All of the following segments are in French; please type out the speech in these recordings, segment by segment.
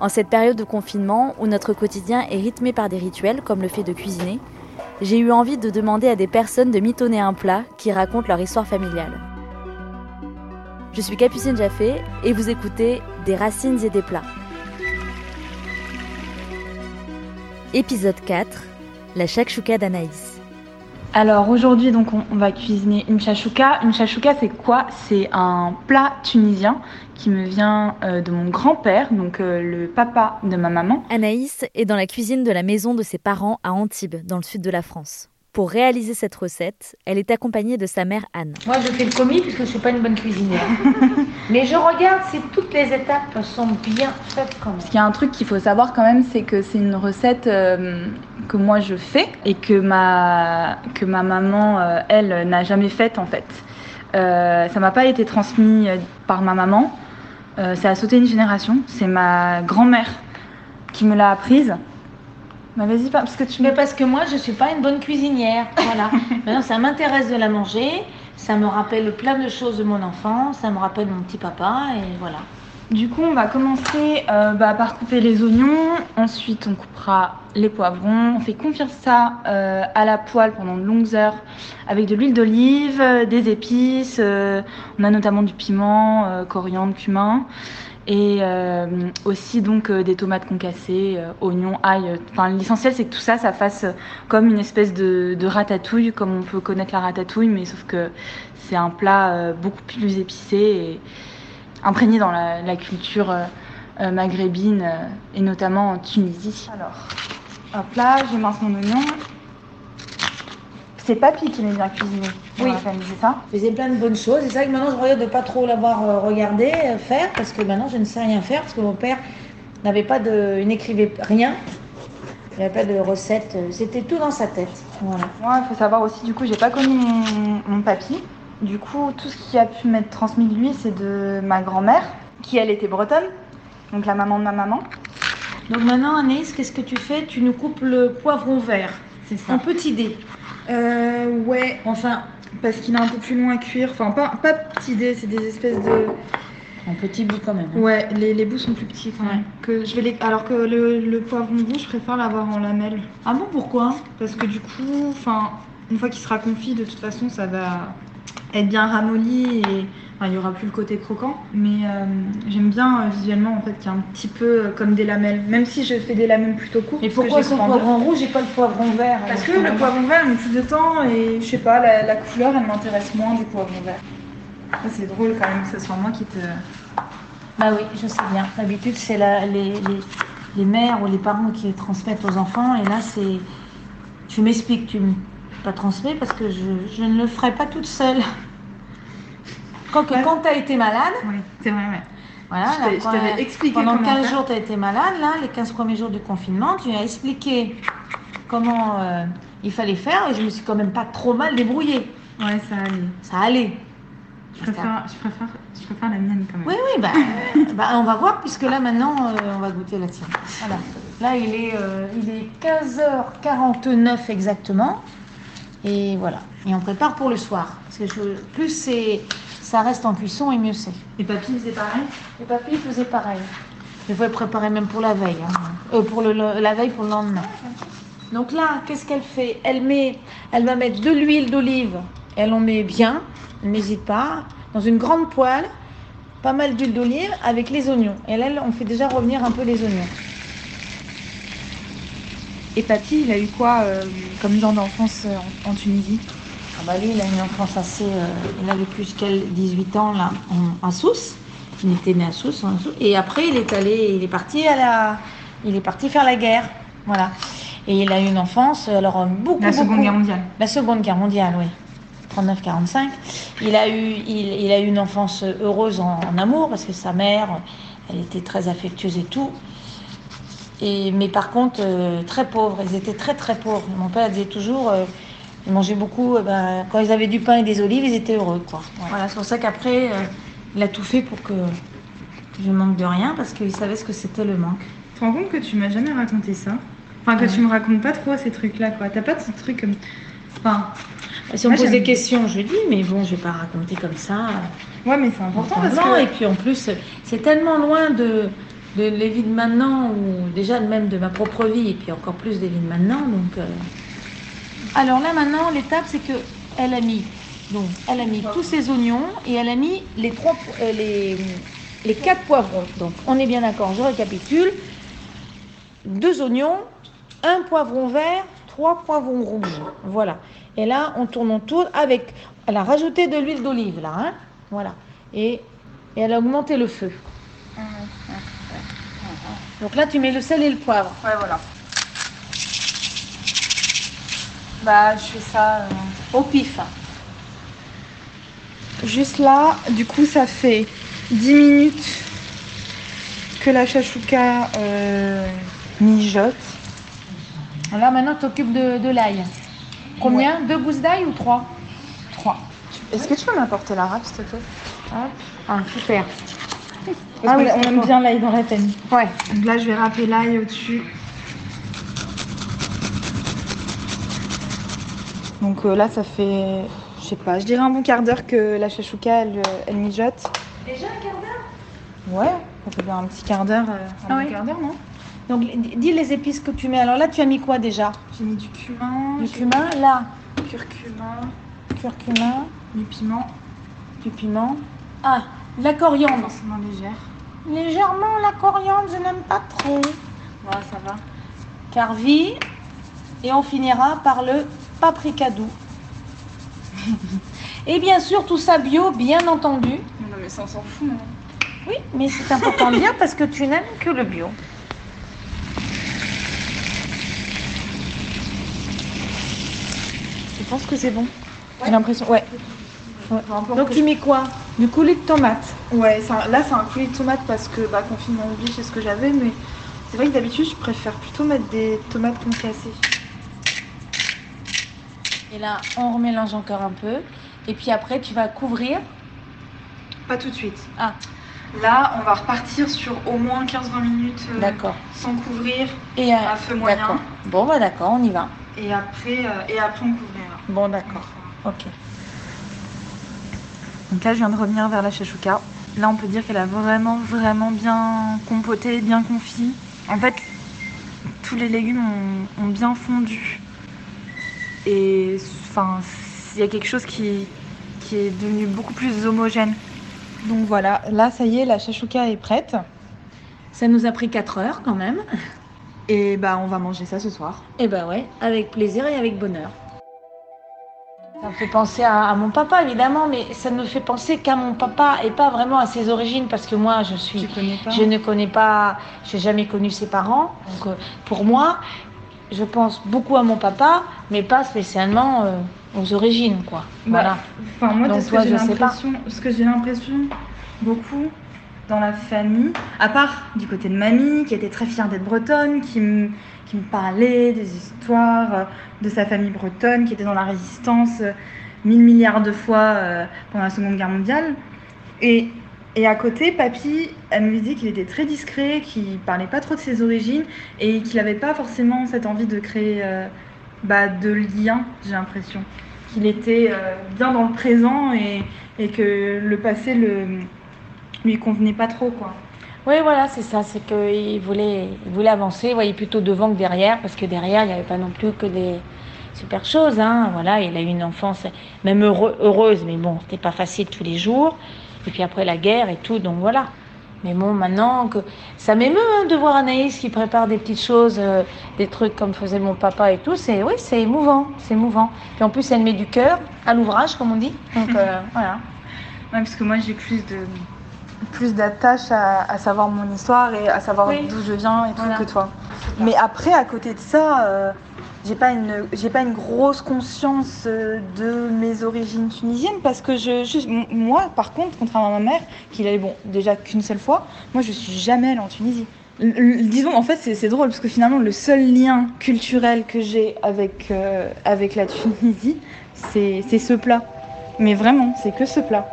En cette période de confinement où notre quotidien est rythmé par des rituels comme le fait de cuisiner, j'ai eu envie de demander à des personnes de mitonner un plat qui raconte leur histoire familiale. Je suis Capucine Jaffé et vous écoutez Des racines et des plats. Épisode 4 La shakshuka d'Anaïs. Alors aujourd'hui donc on, va cuisiner une chachouka. Une chachouka c'est quoi? C'est un plat tunisien qui me vient euh, de mon grand-père, donc euh, le papa de ma maman. Anaïs est dans la cuisine de la maison de ses parents à Antibes, dans le sud de la France. Pour réaliser cette recette, elle est accompagnée de sa mère Anne. Moi, je fais le commis puisque je suis pas une bonne cuisinière. Mais je regarde si toutes les étapes sont bien faites quand même. Il y a un truc qu'il faut savoir quand même, c'est que c'est une recette euh, que moi je fais et que ma, que ma maman, euh, elle, n'a jamais faite en fait. Euh, ça m'a pas été transmis euh, par ma maman. Euh, ça a sauté une génération. C'est ma grand-mère qui me l'a apprise. Bah vas-y, pas parce que tu Mais parce que moi, je suis pas une bonne cuisinière. Voilà. Maintenant, ça m'intéresse de la manger. Ça me rappelle plein de choses de mon enfance. Ça me rappelle mon petit papa. Et voilà. Du coup, on va commencer euh, bah, par couper les oignons. Ensuite, on coupera les poivrons. On fait confire ça euh, à la poêle pendant de longues heures avec de l'huile d'olive, euh, des épices. euh, on a notamment du piment, coriandre, cumin. Et euh, aussi donc euh, des tomates concassées, euh, oignons, ail. Enfin, l'essentiel c'est que tout ça, ça fasse comme une espèce de, ratatouille, comme on peut connaître la ratatouille, mais sauf que c'est un plat beaucoup plus épicé et imprégné dans la, culture maghrébine et notamment en Tunisie. Alors, hop là, j'émince mon oignon. C'est Papy qui m'aime bien cuisiner. dans Oui. la famille, c'est ça? Je faisais plein de bonnes choses. C'est vrai que maintenant, je regarde de pas trop l'avoir euh, regardé euh, faire. Parce que maintenant, je ne sais rien faire. Parce que mon père n'avait pas de. Il n'écrivait rien. Il n'avait pas de recette. euh, C'était tout dans sa tête. Voilà. Moi, il faut savoir aussi, du coup, j'ai pas connu mon, mon papy. Du coup, tout ce qui a pu m'être transmis de lui, c'est de ma grand-mère, qui elle était bretonne, donc la maman de ma maman. Donc maintenant, Anaïs, qu'est-ce que tu fais? Tu nous coupes le poivron vert. C'est En petit dé. Euh, ouais, Enfin, parce qu'il est un peu plus long à cuire. Enfin, pas, pas petit dé, c'est des espèces de. en petit bout quand même. hein. Ouais, les, les bouts sont plus petits quand même. Que je vais les... Alors que le, le poivron roux, je préfère l'avoir en lamelles. Ah bon, pourquoi? Parce que du coup, enfin, une fois qu'il sera confit, de toute façon, ça va être bien ramolli et enfin, il y aura plus le côté croquant. Mais euh, j'aime bien euh, visuellement en fait qu'il y a un petit peu euh, comme des lamelles, même si je fais des lamelles plutôt courtes. Que pourquoi en deux. poivron rouge et pas le poivron vert Parce que le poivron vert, met plus de temps et je sais pas, la, la couleur elle m'intéresse moins du poivron vert. C'est drôle quand même que ce soit moi qui te. Bah oui, je sais bien. D'habitude, c'est les, les, les mères ou les parents qui transmettent aux enfants. Et là, c'est. Tu m'expliques, tu me pas transmets parce que je, je ne le ferai pas toute seule. Quand, tu as été malade, Oui, c'est vrai, ouais. voilà, Je t'avais expliqué pendant comment 15 faire. jours, tu as été malade, là, les 15 premiers jours du confinement, tu as expliqué comment euh, il fallait faire et je me suis quand même pas trop mal débrouillée. Ouais, ça allait. Ça allait. Je préfère, je préfère, je préfère la mienne quand même. Oui, oui, bah, euh, bah, on va voir, puisque là, maintenant, euh, on va goûter la tienne. Voilà. Là, il est, euh, il est 15h49 exactement. Et voilà. Et on prépare pour le soir. Parce que je- plus c'est, ça reste en cuisson, et mieux c'est. Et papy, c'est pareil? Et papy faisait pareil. Il faut le préparer même pour la veille. hein. Euh, pour le, la veille, pour le lendemain. Donc là, qu'est-ce qu'elle fait? Elle, met, elle va mettre de l'huile d'olive. Elle en met bien, n'hésite pas. Dans une grande poêle, pas mal d'huile d'olive avec les oignons. Et là, on fait déjà revenir un peu les oignons. Et papy, il a eu quoi euh, comme genre d'enfance euh, en, en Tunisie? Bah lui, il a une enfance assez... euh, il a vécu jusqu'à 18 ans là, en- à Sousse. Il était né à Sousse, en Sousse. Et après, il est allé... Il est parti à la... Il est parti faire la guerre. Voilà. Et il a eu une enfance, alors beaucoup, La Seconde beaucoup- Guerre mondiale. La Seconde Guerre mondiale, oui. 39-45. Il a eu, il, il a eu une enfance heureuse en, en amour parce que sa mère, elle était très affectueuse et tout. Et, mais par contre, euh, très pauvres. Ils étaient très très pauvres. Mon père disait toujours, euh, ils mangeaient beaucoup. eh ben, quand ils avaient du pain et des olives, ils étaient heureux. Quoi. Voilà, c'est pour ça qu'après, euh, il a tout fait pour que je manque de rien parce qu'il savait ce que c'était le manque. Tu te rends compte que tu m'as jamais raconté ça? Enfin, que Ouais. tu me racontes pas trop ces trucs-là, quoi. T'as pas de ce truc comme. Enfin, Si on Moi, me pose des questions, je dis, mais bon, je vais pas raconter comme ça. ouais, mais c'est important parce Non, que. et puis en plus, c'est tellement loin de, de les vies de maintenant, ou déjà même de ma propre vie, et puis encore plus des vies de maintenant. Donc, euh. Alors là, maintenant, l'étape, c'est que elle a mis, donc, elle a mis tous ses oignons et elle a mis les trois, euh, les, les quatre poivrons. Donc, on est bien d'accord. Je récapitule deux oignons, un poivron vert, trois poivrons rouges. Voilà. Et là, on tourne, on tourne avec. Elle a rajouté de l'huile d'olive là, hein. Voilà. Et, et elle a augmenté le feu. Donc là, tu mets le sel et le poivre. Ouais, voilà. Bah, je fais ça. euh, Au pif. Juste là, du coup, ça fait 10 minutes que la chachouka euh, mijote. Là, maintenant, tu t'occupes de, de l'ail. Combien? Deux gousses d'ail ou trois? 3. Est-ce que tu peux m'apporter la râpe, s'il te plaît? Ah, super. Parce Ah oui, on aime bien l'ail dans la famille. Ouais. Donc là, je vais râper l'ail au-dessus. Donc euh, là, ça fait, je sais pas, je dirais un bon quart d'heure que la chachouka, elle, elle mijote. Déjà un quart d'heure? Ouais, ça fait bien un petit quart d'heure. euh, un Ah bon oui. quart d'heure, non? Donc, dis les épices que tu mets. Alors là, tu as mis quoi déjà? J'ai mis du cumin, Du cumin, là, mis curcuma, curcuma, du piment, du piment. Ah, de la coriandre. forcément légère. Légèrement la coriandre, je n'aime pas trop. Voilà, ça va. Carvi. Et on finira par le paprika doux. Et bien sûr, tout ça bio, bien entendu. Non, mais ça, on s'en fout, non Oui, mais c'est important de dire parce que tu n'aimes que le bio. Je pense que c'est bon? J'ai l'impression, ouais. Ouais. Donc tu mets quoi? Du coulis de tomate. Ouais, un- là c'est un coulis de tomates parce que bah, confinement oblige, c'est ce que j'avais, mais c'est vrai que d'habitude je préfère plutôt mettre des tomates concassées. Et là, on remélange encore un peu. Et puis après, tu vas couvrir. Pas tout de suite. Ah. Là, on va repartir sur au moins 15-20 minutes euh, D'accord. sans couvrir Et euh, à feu moyen. d'accord. Bon, bah d'accord, on y va. Et après, euh, et après on couvrira. Bon, d'accord. Ok. Donc là, je viens de revenir vers la chachouka. Là, on peut dire qu'elle a vraiment, vraiment bien compoté, bien confit. En fait, tous les légumes ont, ont bien fondu. Et enfin, il y a quelque chose qui, qui est devenu beaucoup plus homogène. Donc voilà, là, ça y est, la chachouka est prête. Ça nous a pris 4 heures quand même. Et bah, on va manger ça ce soir. Et ben ouais, avec plaisir et avec bonheur. Ça me fait penser à, à mon papa évidemment, mais ça ne fait penser qu'à mon papa et pas vraiment à ses origines parce que moi je suis, Tu connais pas je ne connais pas, j'ai jamais connu ses parents. Donc euh, pour moi, je pense beaucoup à mon papa, mais pas spécialement euh, aux origines quoi. Bah, Voilà. Enfin, moi, Donc ce, toi, que j'ai l'impression, ce que j'ai l'impression beaucoup dans la famille, à part du côté de mamie, qui était très fière d'être bretonne, qui me, qui me parlait des histoires euh, de sa famille bretonne, qui était dans la résistance euh, mille milliards de fois pendant la Seconde Guerre mondiale. Et, et à côté, papy, elle me disait qu'il était très discret, qu'il parlait pas trop de ses origines et qu'il n'avait pas forcément cette envie de créer euh, bah, de liens, j'ai l'impression qu'il était euh, bien dans le présent et, que le passé le, lui convenait pas trop quoi. Oui, voilà, c'est ça, c'est qu'il voulait, voulait avancer, il plutôt devant que derrière, parce que derrière, il n'y avait pas non plus que des super choses. Hein. Voilà, il a eu une enfance même heureuse, mais bon, c'était pas facile tous les jours. Et puis après la guerre et tout, donc voilà. Mais bon, maintenant que ça m'émeut hein, de voir Anaïs qui prépare des petites choses, euh, des trucs comme faisait mon papa et tout. C'est oui, c'est émouvant, c'est émouvant. Puis en plus, elle met du cœur à l'ouvrage, comme on dit. Donc euh, voilà. Ouais, parce que moi j'ai plus de plus d'attache à, à savoir mon histoire et à savoir Oui. d'où je viens et tout Voilà. que toi. Mais après à côté de ça, euh, j'ai pas une j'ai pas une grosse conscience euh, de mes origines tunisiennes parce que je, moi par contre contrairement à ma mère qui allait bon déjà qu'une seule fois moi je suis jamais allée en Tunisie. Disons en fait c'est drôle parce que finalement le seul lien culturel que j'ai avec euh, avec la Tunisie c'est ce plat. Mais vraiment c'est que ce plat.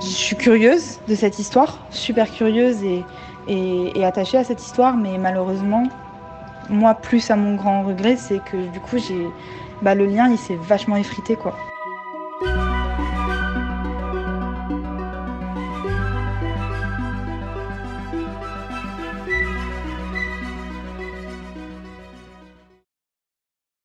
Je suis curieuse de cette histoire super curieuse et, et attachée à cette histoire mais malheureusement moi, plus à mon grand regret, c'est que du coup, j'ai, bah, le lien, il s'est vachement effrité, quoi.